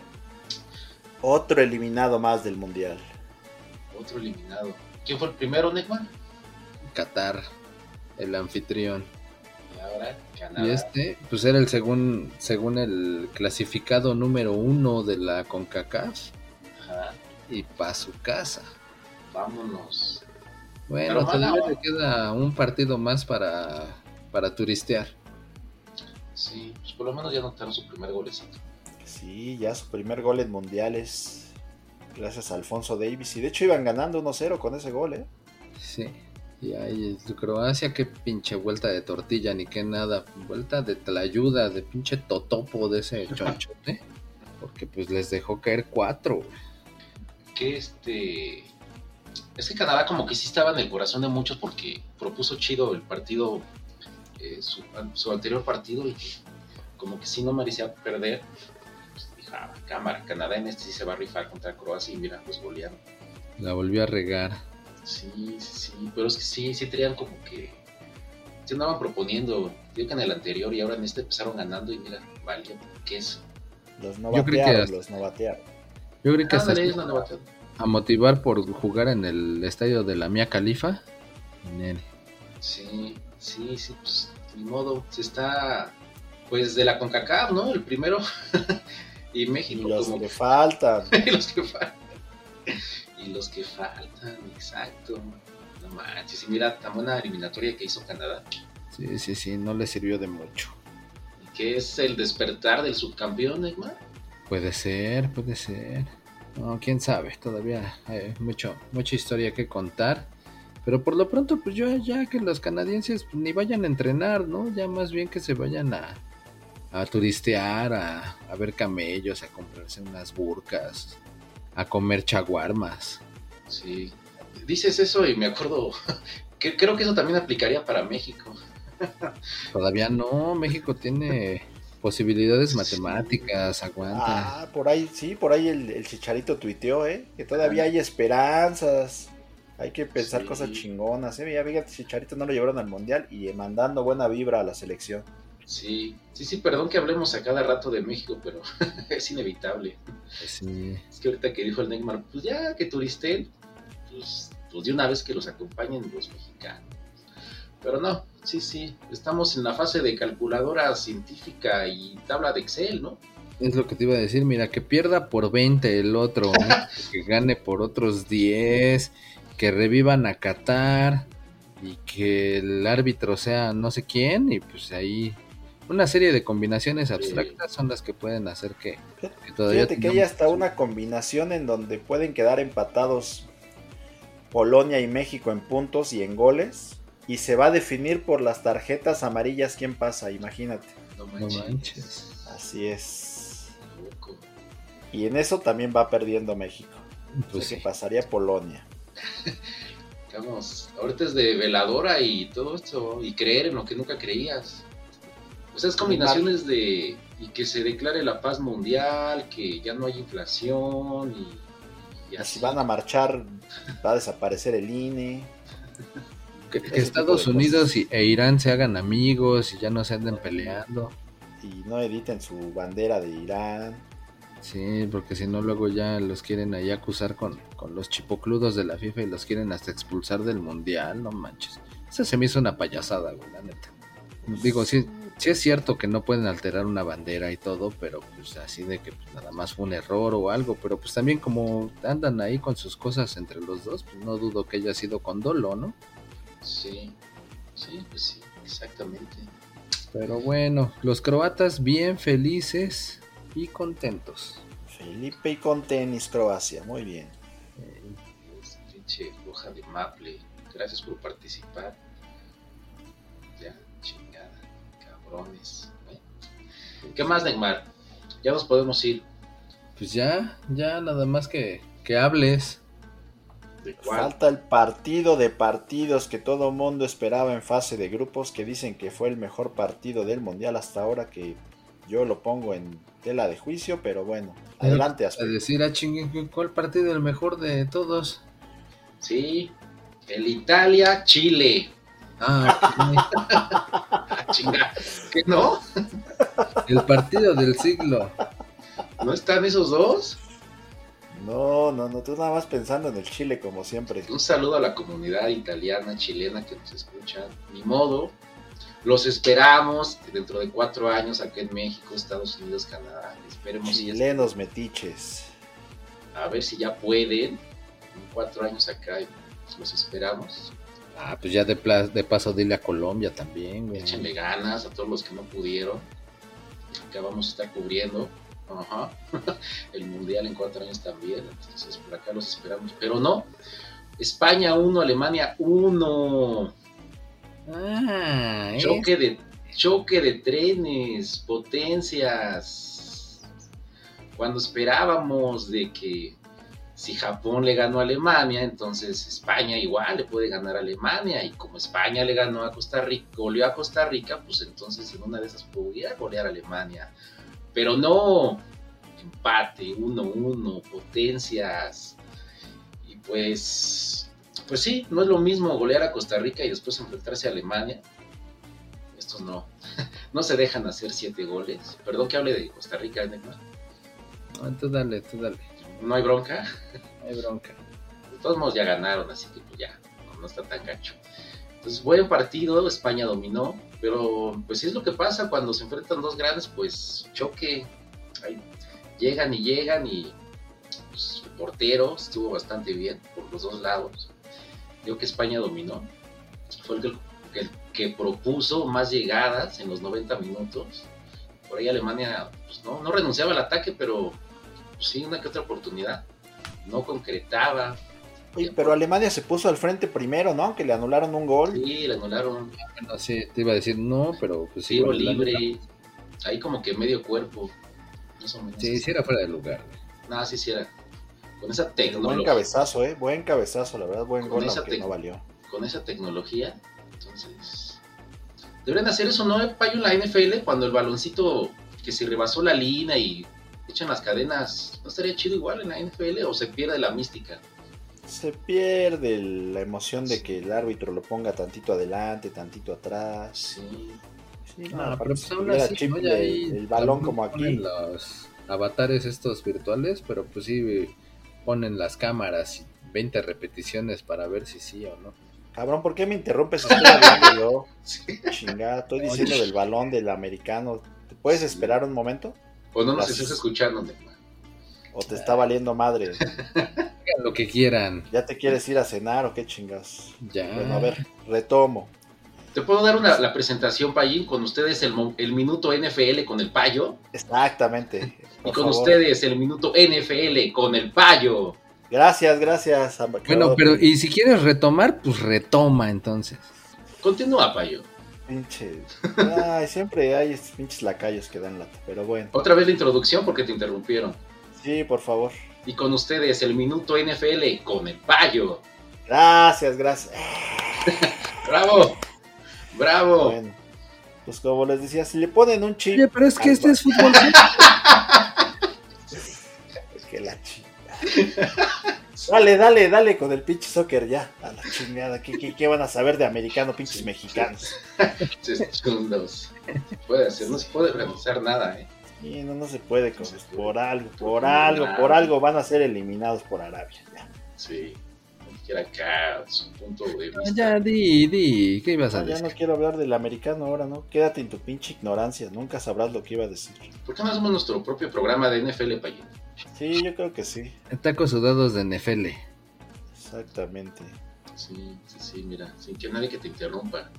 S1: Otro eliminado más del Mundial.
S3: Otro eliminado. ¿Quién fue el primero, Neckman?
S2: Qatar, el anfitrión.
S3: Y ahora Canadá.
S2: Y este, pues era el según, según el clasificado número uno de la CONCACAF. Ajá y para su casa.
S3: Vámonos.
S2: Bueno, todavía le queda un partido más para, para turistear.
S3: Sí, pues por lo menos ya notaron su primer golecito.
S1: Sí, ya su primer gol en mundiales. Gracias a Alfonso Davis. Y de hecho iban ganando 1-0 con ese gol, ¿eh?
S2: Sí. Y ahí Croacia, qué pinche vuelta de tortilla, ni qué nada. Vuelta de tlayuda, de pinche totopo de ese chonchote. Porque pues les dejó caer cuatro
S3: que este. Es que Canadá como que sí estaba en el corazón de muchos porque propuso chido el partido, eh, su, anterior partido y como que sí no merecía perder. Pues ah, cámara, Canadá en este sí se va a rifar contra Croacia y mira, pues golearon.
S2: La volvió a regar.
S3: Sí, sí, sí, pero es que sí, sí tenían como que... Se andaban proponiendo, digo que en el anterior y ahora en este empezaron ganando y mira, valió, ¿qué es?
S1: Los no batearon, los no batearon.
S2: Yo creo que hasta a motivar por jugar en el estadio de la Mía Califa.
S3: Sí, sí, sí, pues ni modo, se está pues de la CONCACAF, ¿no? El primero. y México.
S1: Y los que faltan.
S3: y los que faltan. y los que faltan, exacto. No manches, y mira, tan buena eliminatoria que hizo Canadá.
S2: Sí, sí, sí, no le sirvió de mucho.
S3: ¿Y qué es el despertar del subcampeón, Neymar?
S2: Puede ser, puede ser. No, quién sabe, todavía hay mucho, mucha historia que contar. Pero por lo pronto, pues yo ya que los canadienses ni vayan a entrenar, ¿no? Ya más bien que se vayan a, a turistear, a, a ver camellos, a comprarse unas burcas, a comer chaguarmas.
S3: Sí, dices eso y me acuerdo que creo que eso también aplicaría para México.
S2: Todavía no, México tiene posibilidades matemáticas, aguanta.
S1: Ah, por ahí, sí, por ahí el, Chicharito tuiteó, ¿eh? Que todavía hay esperanzas. Hay que pensar cosas chingonas, ¿eh? Ya fíjate, Chicharito no lo llevaron al Mundial y mandando buena vibra a la selección.
S3: Sí, sí, sí, perdón que hablemos a cada rato de México, pero es inevitable.
S2: Sí.
S3: Es que ahorita que dijo el Neymar, pues ya que turisten, pues, pues de una vez que los acompañen los mexicanos. Pero no, sí, sí, estamos en la fase de calculadora científica y tabla de Excel, ¿no?
S2: Es lo que te iba a decir, mira, que pierda por 20 el otro, que gane por otros 10, que revivan a Qatar y que el árbitro sea no sé quién y pues ahí una serie de combinaciones abstractas son las que pueden hacer que,
S1: que todavía... Fíjate que hay hasta una combinación en donde pueden quedar empatados Polonia y México en puntos y en goles y se va a definir por las tarjetas amarillas quién pasa, imagínate.
S3: No manches.
S1: Así es. Y en eso también va perdiendo México. Pues que pasaría Polonia.
S3: Vamos, ahorita es de veladora y todo esto, y creer en lo que nunca creías. O sea, es combinaciones de y que se declare la paz mundial, que ya no hay inflación y,
S1: y así. van a marchar, va a desaparecer el INE.
S2: Que, Estados Unidos e Irán se hagan amigos y ya no se anden peleando.
S1: Y no editen su bandera de Irán.
S2: Sí, porque si no luego ya los quieren ahí acusar con, con los chipocludos de la FIFA y los quieren hasta expulsar del mundial, no manches. Eso se me hizo una payasada, güey, la neta. Digo, sí, sí es cierto que no pueden alterar una bandera y todo, pero pues así de que pues, nada más fue un error o algo, pero pues también como andan ahí con sus cosas entre los dos, pues no dudo que haya sido con dolo, ¿no?
S3: Sí, sí, pues sí, exactamente.
S2: Pero bueno, los croatas bien felices y contentos.
S1: Felipe y con tenis Croacia, muy bien.
S3: pinche hoja de maple. Gracias por participar. Ya, chingada, cabrones. ¿eh? ¿Qué más, Neymar? Ya nos podemos ir.
S2: Pues ya, ya nada más que, que hables.
S1: Falta el partido de partidos que todo mundo esperaba en fase de grupos, que dicen que fue el mejor partido del mundial hasta ahora, que yo lo pongo en tela de juicio, pero bueno, adelante.
S2: A decir a chingue, ¿cuál partido el mejor de todos?
S3: Sí, el Italia-Chile.
S2: Ah,
S3: Ah, chinga. ¿Qué no?
S2: el partido del siglo.
S3: ¿No están esos dos?
S1: No, no, no, tú nada más pensando en el Chile como siempre.
S3: Un saludo a la comunidad italiana, chilena que nos escucha. Ni modo. Los esperamos dentro de cuatro años acá en México, Estados Unidos, Canadá. Esperemos si
S1: Chilenos metiches.
S3: a ver si ya pueden. En cuatro años acá los esperamos.
S2: Ah, pues ya de, de paso dile a Colombia también, güey.
S3: Échenle ganas a todos los que no pudieron. Acá vamos a estar cubriendo ajá, el mundial en cuatro años también. Entonces por acá los esperamos. Pero no. España 1, Alemania 1.
S2: Ah, ¿eh?
S3: Choque de, choque de trenes, potencias. Cuando esperábamos de que si Japón le ganó a Alemania, entonces España igual le puede ganar a Alemania. Y como España le ganó a Costa Rica, goleó a Costa Rica, pues entonces en una de esas podría golear a Alemania. Pero no, empate, 1-1, potencias. Y pues, pues sí, no es lo mismo golear a Costa Rica y después enfrentarse a Alemania. Estos no, no se dejan hacer siete goles. Perdón que hable de Costa Rica, Neymar.
S2: Ah, tú dale, tú dale.
S3: No hay bronca.
S2: No hay bronca.
S3: De todos modos ya ganaron, así que pues ya, no, no está tan gacho. Entonces, buen partido, España dominó, pero pues sí es lo que pasa cuando se enfrentan dos grandes, pues choque, llegan y llegan y pues, el portero estuvo bastante bien por los dos lados. Creo que España dominó, fue el que, propuso más llegadas en los 90 minutos. Por ahí Alemania pues, no, renunciaba al ataque, pero pues, sí, una que otra oportunidad. No concretaba,
S1: Oye, pero Alemania se puso al frente primero, ¿no? Que le anularon un gol.
S3: Sí, le anularon
S2: Bueno, sí, te iba a decir no, pero pues sí.
S3: tiro libre. Ahí como que medio cuerpo. Más o menos.
S2: Sí, sí era fuera de lugar.
S3: Nada, sí, sí era. Con esa
S1: Buen
S3: tecnología.
S1: cabezazo, ¿eh? Buen cabezazo, la verdad, buen
S3: Con
S1: gol,
S3: esa
S1: aunque no valió.
S3: Con esa tecnología. Entonces. Deberían hacer eso, ¿no? Payo en la NFL cuando el baloncito que se rebasó la línea y echan las cadenas. ¿No estaría chido igual en la NFL o se pierde la mística?
S1: Se pierde la emoción de que el árbitro lo ponga tantito adelante, tantito atrás.
S3: Sí.
S1: Sí,
S2: No, pero pues
S1: si
S2: aún
S1: el,
S2: Ya ahí
S1: el balón como aquí.
S2: ponen los avatares estos virtuales, pero pues sí ponen las cámaras y 20 repeticiones para ver si sí o no.
S1: Cabrón, ¿por qué me interrumpes? Estoy hablando yo.
S3: sí.
S1: Chingada, estoy diciendo del balón del americano. ¿Te puedes esperar un momento?
S3: O no nos estés escuchando.
S1: ¿O te está valiendo madre?
S2: Lo que quieran.
S1: ¿Ya te quieres ir a cenar o qué chingas?
S2: Ya.
S1: Bueno, a ver, retomo.
S3: ¿Te puedo dar una, la presentación, Payín? Con ustedes el, el minuto NFL con el payo.
S1: Exactamente.
S3: Y con
S1: favor.
S3: ustedes el minuto NFL con el payo.
S1: Gracias, gracias.
S2: Bueno, pero y si quieres retomar, pues retoma entonces.
S3: Continúa, payo.
S1: Pinche. Ay, siempre hay estos pinches lacayos que dan lata. Pero bueno.
S3: Otra vez la introducción porque te interrumpieron.
S1: Sí, por favor.
S3: Y con ustedes el minuto NFL con el payo.
S1: Gracias, gracias.
S3: ¡Bravo! ¡Bravo!
S1: Bueno, pues como les decía, si le ponen un chip.
S2: Oye, pero es que este es fútbol.
S1: Es que la chingada. Dale, dale, dale con el pinche soccer ya. A la chingada. ¿Qué, qué, qué van a saber de americano, pinches mexicanos?
S3: Pinches chundos. Puede hacer, no se puede realizar nada, ¿eh?
S1: Y no, no se puede, con,
S3: No se puede.
S1: por algo, por algo,
S3: nada.
S1: por algo van a ser eliminados por Arabia. ya.
S3: Sí. Como quiera acá su punto de vista.
S2: ya, di, di. ¿Qué ibas a
S1: No, ya
S2: decir?
S1: no quiero hablar del americano ahora, ¿no? Quédate en tu pinche ignorancia, nunca sabrás lo que iba a decir.
S3: ¿Por qué no hacemos nuestro propio programa de NFL, Payín?
S1: Sí, yo creo que sí,
S2: Tacos sudados de Nefele.
S1: exactamente.
S3: Sí, sí, sí, mira. Sin que nadie que te interrumpa.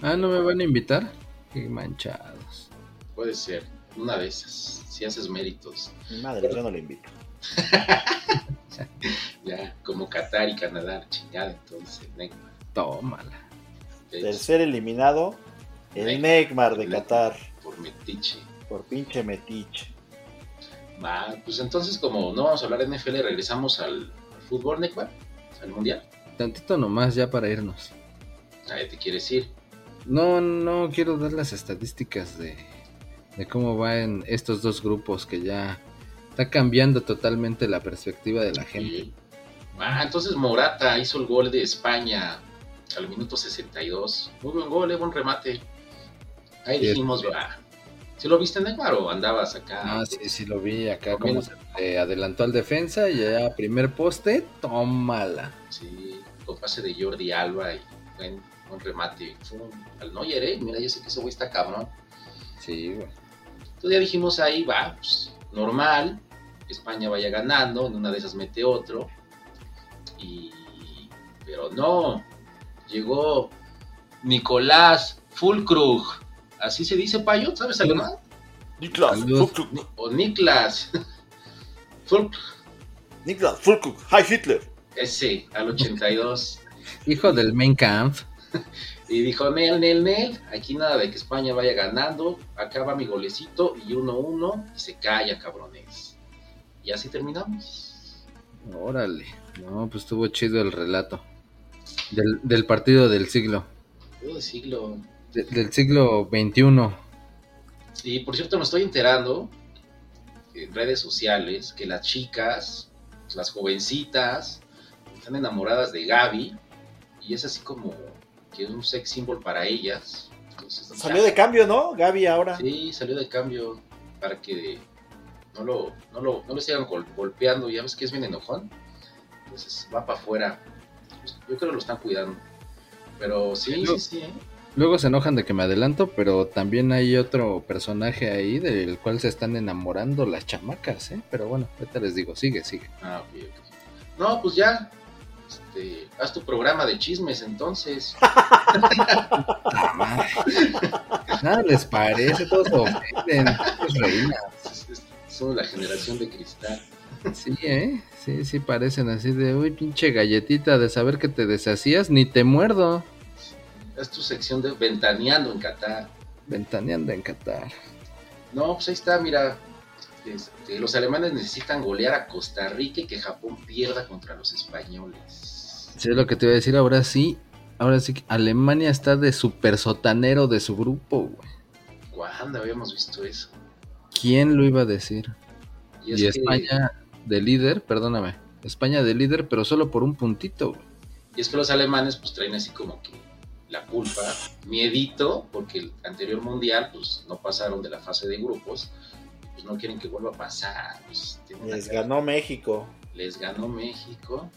S2: Ah, ¿no me van a invitar? Qué manchados.
S3: Puede ser. Una de esas. Si haces méritos.
S1: Mi madre, yo no le invito.
S3: Ya, como Qatar. Qatar y Canadá, chingada, entonces Neymar.
S2: Tómala.
S1: Tercer eliminado, el Neymar de Qatar.
S3: Por metiche.
S1: Por pinche metiche.
S3: Va, pues entonces como no vamos a hablar de NFL, regresamos al, fútbol, Neymar, al mundial.
S2: Tantito nomás ya para irnos.
S3: Ahí te quieres ir.
S2: No, no quiero dar las estadísticas de, de cómo va en estos dos grupos que ya está cambiando totalmente la perspectiva de la gente.
S3: Ah, entonces Morata hizo el gol de España al minuto 62. Muy buen gol, eh, buen remate. Ahí dijimos, va. ¿Sí lo viste, Neymar, o andabas acá?
S2: Ah, sí, sí lo vi acá, como se adelantó al defensa y ya primer poste, tómala.
S3: Sí, con pase de Jordi Alba y buen, buen remate. al Neuer, ¿eh? Mira, yo sé que ese güey está cabrón.
S2: Sí, güey.
S3: Entonces ya dijimos ahí, va, pues, normal, España vaya ganando, en una de esas mete otro. Y... Pero no, llegó Nicolás Fulkrug. Así se dice, Payo, ¿sabes alemán?
S1: Niklas Fulkrug.
S3: O Niklas.
S1: Fulkrug. Niklas Fulkrug. Hi Hitler.
S3: Ese, al 82.
S2: Hijo del main camp.
S3: y dijo, Nel, Nel, Nel, aquí nada de que España vaya ganando, acaba mi golecito y 1-1 y se calla, cabrones. Y así terminamos.
S2: Órale, no, pues estuvo chido el relato. Del, partido del siglo.
S3: Del siglo.
S2: del siglo XXI.
S3: Y por cierto, me estoy enterando en redes sociales que las chicas, las jovencitas, están enamoradas de Gaby. Y es así como que es un sex symbol para ellas.
S1: salió de cambio, ¿no? Gaby ahora.
S3: Sí, salió de cambio para que no lo, no lo, no lo sigan golpeando. Ya ves que es bien enojón. Entonces va para afuera yo creo que lo están cuidando. Pero sí, sí, sí. ¿eh?
S2: Luego se enojan de que me adelanto, pero también hay otro personaje ahí del cual se están enamorando las chamacas, ¿eh? Pero bueno, ahorita les digo, sigue, sigue.
S3: Ah, ok, ok. No, pues ya, este, haz tu programa de chismes entonces.
S2: Nada les parece, todos ofenden, todos reinas.
S3: Son la generación de cristal.
S2: Sí, ¿eh? Sí, sí, parecen así de, uy, pinche galletita de saber que te deshacías, ni te muerdo.
S3: Es tu sección de ventaneando en Qatar.
S2: Ventaneando en Qatar.
S3: No, pues ahí está, mira. Este, los alemanes necesitan golear a Costa Rica y que Japón pierda contra los españoles.
S2: Sí, es lo que te iba a decir, ahora sí. Ahora sí que Alemania está de super sotanero de su grupo, güey.
S3: ¿Cuándo habíamos visto eso?
S2: ¿Quién lo iba a decir? Y, España de líder, perdóname, España de líder, pero solo por un puntito.
S3: Y es que los alemanes pues traen así como que la culpa, miedito, porque el anterior mundial pues no pasaron de la fase de grupos, pues no quieren que vuelva a pasar. Pues,
S1: Les ganó México.
S3: Les ganó México,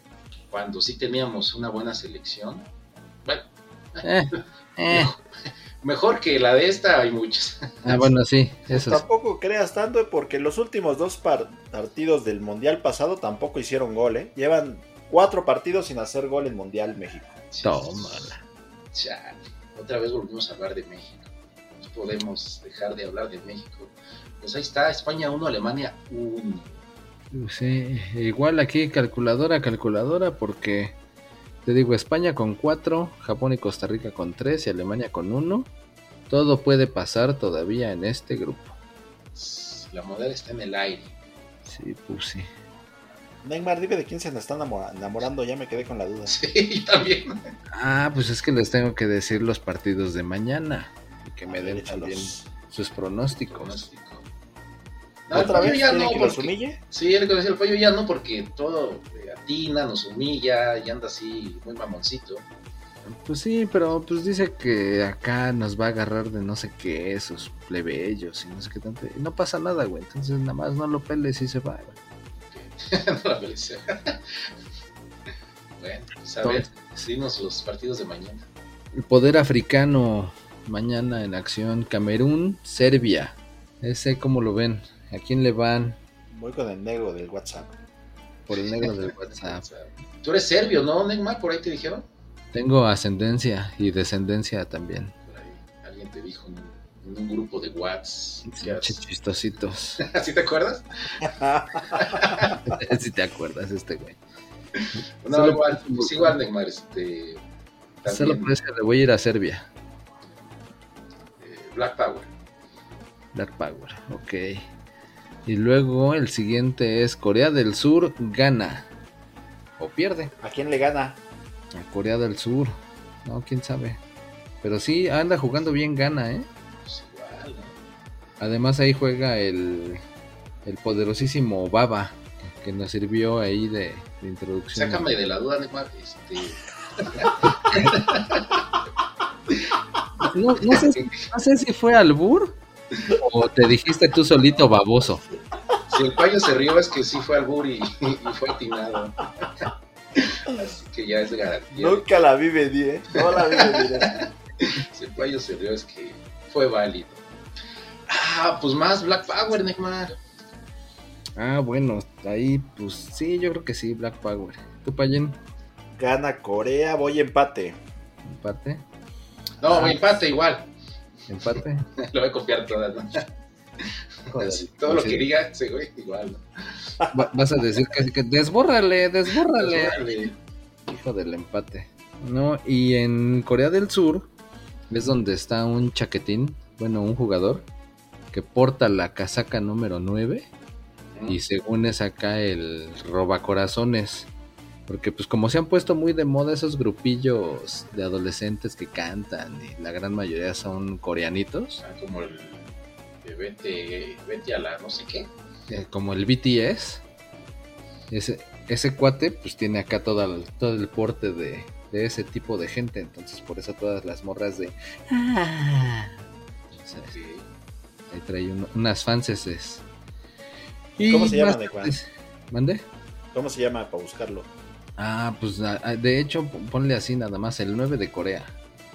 S3: cuando sí teníamos una buena selección. Bueno, eh, eh. Mejor que la de esta hay muchas.
S2: Ah, bueno, sí.
S1: Eso tampoco creas tanto porque los últimos dos partidos del Mundial pasado tampoco hicieron gol, ¿eh? Llevan cuatro partidos sin hacer gol en Mundial México.
S2: Tómala.
S3: Otra vez volvimos a hablar de México. No podemos dejar de hablar de México. Pues ahí está, España 1, Alemania 1.
S2: Sí, igual aquí calculadora, calculadora, porque te digo, España con 4, Japón y Costa Rica con 3 y Alemania con 1. Todo puede pasar todavía en este grupo.
S3: La modelo está en el aire.
S2: Sí, pues sí.
S1: Neymar, dime de quién se nos está enamorando, ya me quedé con la duda.
S3: Sí, también.
S2: Ah, pues es que les tengo que decir los partidos de mañana y que me den también sus pronósticos.
S1: ¿Otra vez ya no, que los humille?
S3: Sí, el que decía el pollo ya no, porque todo atina, nos humilla y anda así muy mamoncito.
S2: Pues sí, pero pues dice que acá nos va a agarrar de no sé qué, esos plebeyos y no sé qué tanto. Y no pasa nada, güey. Entonces nada más no lo peles y se va,
S3: güey. no lo peles. bueno, pues a ver, dinos los partidos de mañana.
S2: El poder africano mañana en acción. Camerún, Serbia. Ese, ¿cómo lo ven? ¿A quién le van?
S1: Voy con el negro del WhatsApp.
S2: Por el negro del WhatsApp.
S3: Tú eres serbio, ¿no, Neymar? Por ahí te dijeron.
S2: Tengo ascendencia y descendencia también.
S3: Por ahí alguien te dijo en, un grupo de WhatsApp.
S2: chistositos.
S3: ¿Sí te acuerdas?
S2: sí te acuerdas, este güey.
S3: No,
S2: Solo
S3: igual, pues igual, Neymar, este.
S2: Solo por eso le voy a ir a Serbia.
S3: Black Power.
S2: Black Power, ok. Y luego el siguiente es Corea del Sur gana. O pierde.
S1: ¿A quién le gana?
S2: A Corea del Sur. No, quién sabe. Pero sí, anda jugando bien gana, ¿eh?
S3: Pues igual, ¿no?
S2: Además ahí juega el, el poderosísimo Baba, que nos sirvió ahí de, de introducción.
S3: Sácame de la duda, Neymar. Este,
S2: No, no sé, si- no sé si fue albur o te dijiste tú solito baboso.
S3: si el payo se rió, es que sí fue al Buri y, y fue atinado. Así que ya es garantía.
S1: Nunca la vi venir, ¿eh? No la vi venir.
S3: Si el payo se rió, es que fue válido. Ah, pues más Black Power, Neymar.
S2: Ah, bueno, ahí pues sí, yo creo que sí, Black Power. ¿Tú, Payen?
S1: Gana Corea, voy empate.
S2: ¿Empate?
S3: No,
S2: Ah.
S3: empate igual.
S2: ¿Empate?
S3: Lo voy a copiar todas, ¿no?
S2: Joder,
S3: Todo lo
S2: sí.
S3: que diga ese güey, igual.
S2: Vas a decir que, que desbórrale, desbórrale. Hijo del empate. No, y en Corea del Sur es donde está un chaquetín, bueno, un jugador que porta la casaca número 9 y según es acá el robacorazones. Porque pues como se han puesto muy de moda esos grupillos de adolescentes que cantan y la gran mayoría son coreanitos,
S3: Ah, como el de vete, vete a la no sé qué.
S2: eh, como el BTS, ese, ese cuate pues tiene acá toda todo el porte de, de ese tipo de gente, entonces por eso todas las morras de... "Ah", o sea,
S3: que
S2: ahí trae uno- unas fanses.
S1: ¿Cómo se llama,
S2: más
S1: de Juan?
S2: ¿Mande?
S1: ¿Cómo se llama para buscarlo?
S2: Ah, pues de hecho ponle así nada más, el 9 de Corea.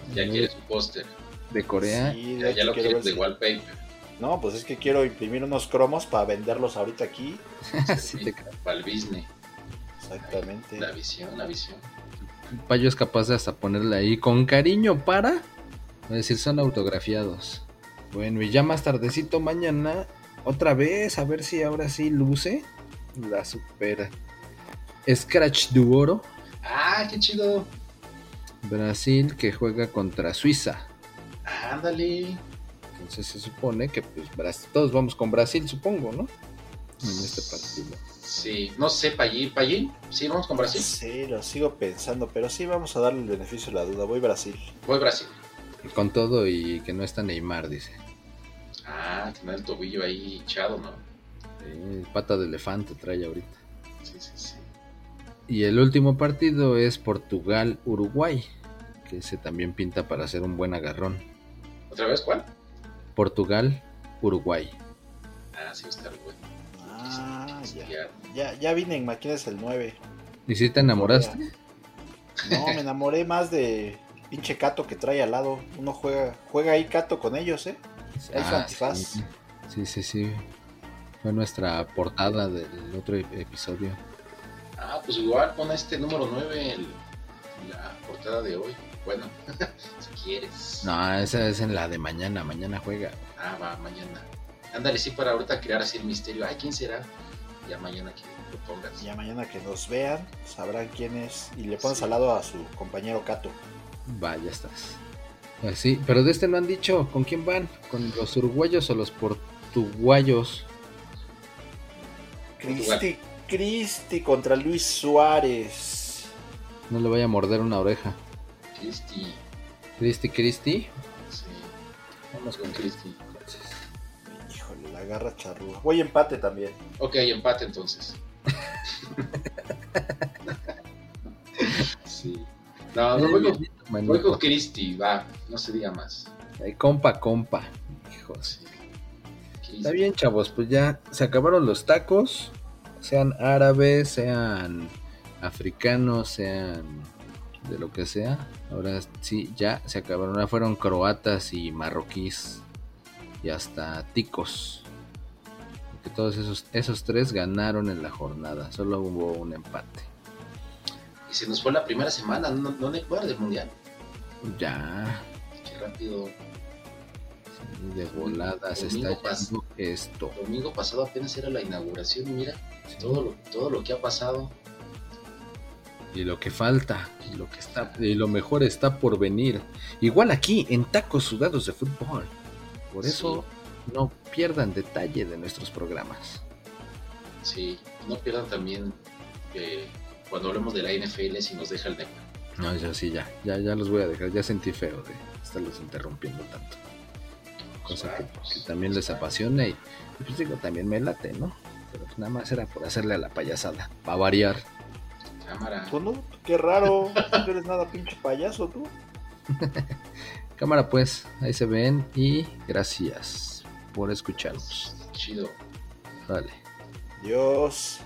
S3: ya quiere
S2: 9
S3: su póster.
S2: de Corea.
S1: Sí, de
S3: Ya, lo
S1: quiero
S3: quiere
S1: ver
S3: de
S1: si-
S3: wallpaper.
S1: No, pues es que quiero imprimir unos cromos para venderlos ahorita aquí.
S2: Sí te creo.
S3: Para el business.
S1: Exactamente.
S3: La visión, la visión.
S2: Payo es capaz de hasta ponerle ahí con cariño para. Es decir, son autografiados. Bueno, y ya más tardecito mañana, otra vez, a ver si ahora sí luce la super Scratch Duoro.
S3: Ah, qué chido.
S2: Brasil que juega contra Suiza.
S3: Ándale.
S2: Entonces se supone que pues Brasil- todos vamos con Brasil, supongo, ¿no? En este partido.
S3: Sí, no sé, Pallín. ¿Pallín? Sí, vamos con Brasil.
S1: Sí, lo sigo pensando, pero sí vamos a darle el beneficio de la duda. Voy Brasil.
S3: Voy Brasil.
S2: Con todo y que no está Neymar, dice.
S3: Ah, tener el tobillo ahí hinchado, ¿no?
S2: Eh, pata de elefante trae ahorita.
S3: Sí, sí, sí.
S2: Y el último partido es Portugal-Uruguay, que ese también pinta para hacer un buen agarrón.
S3: ¿Otra vez cuál?
S2: Portugal-Uruguay.
S3: Ah, sí, estar bueno.
S1: Ah, ya.
S3: Ya.
S1: Ya, vine en ¿quién es el 9?
S2: ¿Y si te enamoraste?
S1: No, me enamoré más de pinche Cato que trae al lado. Uno juega, juega ahí Cato con ellos, ¿eh? Antifaz.
S2: sí. sí, sí, sí. Fue nuestra portada del otro ep- episodio.
S3: Ah, pues igual pon este número 9 en la portada de hoy. Bueno, si quieres.
S2: No, esa es en la de mañana. Mañana juega.
S3: Ah, va, mañana. Ándale, sí, para ahorita crear así el misterio. Ay, ¿quién será? Ya mañana que lo pongas.
S1: Ya mañana que nos vean, sabrán quién es. Y le pones
S3: Sí.
S1: al lado a su compañero Cato.
S2: Va, ya estás. Así, pero de este no han dicho con quién van, con los uruguayos o los portuguayos.
S1: Cristi, Cristi contra Luis Suárez.
S2: No le vaya a morder una oreja.
S3: Cristi.
S2: Cristi, Cristi.
S3: Sí,
S2: Vamos
S3: con Cristi.
S1: Híjole, la garra charrúa. Voy empate también.
S3: Ok, empate entonces. sí. No, no voy con, voy con Cristi, va, no se diga más.
S2: Ay, compa, compa. Hijos.
S3: Sí.
S2: Está bien, chavos, pues ya se acabaron los tacos. Sean árabes, sean africanos, sean de lo que sea. Ahora sí, ya se acabaron. Ahora fueron croatas y marroquíes. Y hasta ticos. Porque todos esos, esos tres ganaron en la jornada. Solo hubo un empate.
S3: Y se nos fue la primera semana, no, no Neymar del mundial.
S2: Ya.
S3: Qué rápido.
S2: sí, De volada se está
S3: Domingo
S2: yendo esto.
S3: Domingo pasado apenas era la inauguración mira todo lo, todo lo que ha pasado.
S2: y lo que falta, y lo que está, y lo mejor está por venir. Igual aquí en Tacos Sudados de Fútbol. Por eso no pierdan detalle de nuestros programas.
S3: Sí, no pierdan también cuando hablemos de la NFL si nos deja el tema.
S2: No, ya sí, ya, ya, ya los voy a dejar. Ya sentí feo de estarlos interrumpiendo tanto. Cosa que, que también les apasiona y pues digo, también me late, ¿no? Pero pues nada más era por hacerle a la payasada, para variar.
S3: Cámara.
S1: Pues no, qué raro. No eres nada pinche payaso tú.
S2: Cámara pues, ahí se ven y gracias por escucharnos.
S3: Chido.
S2: Vale.
S1: Dios.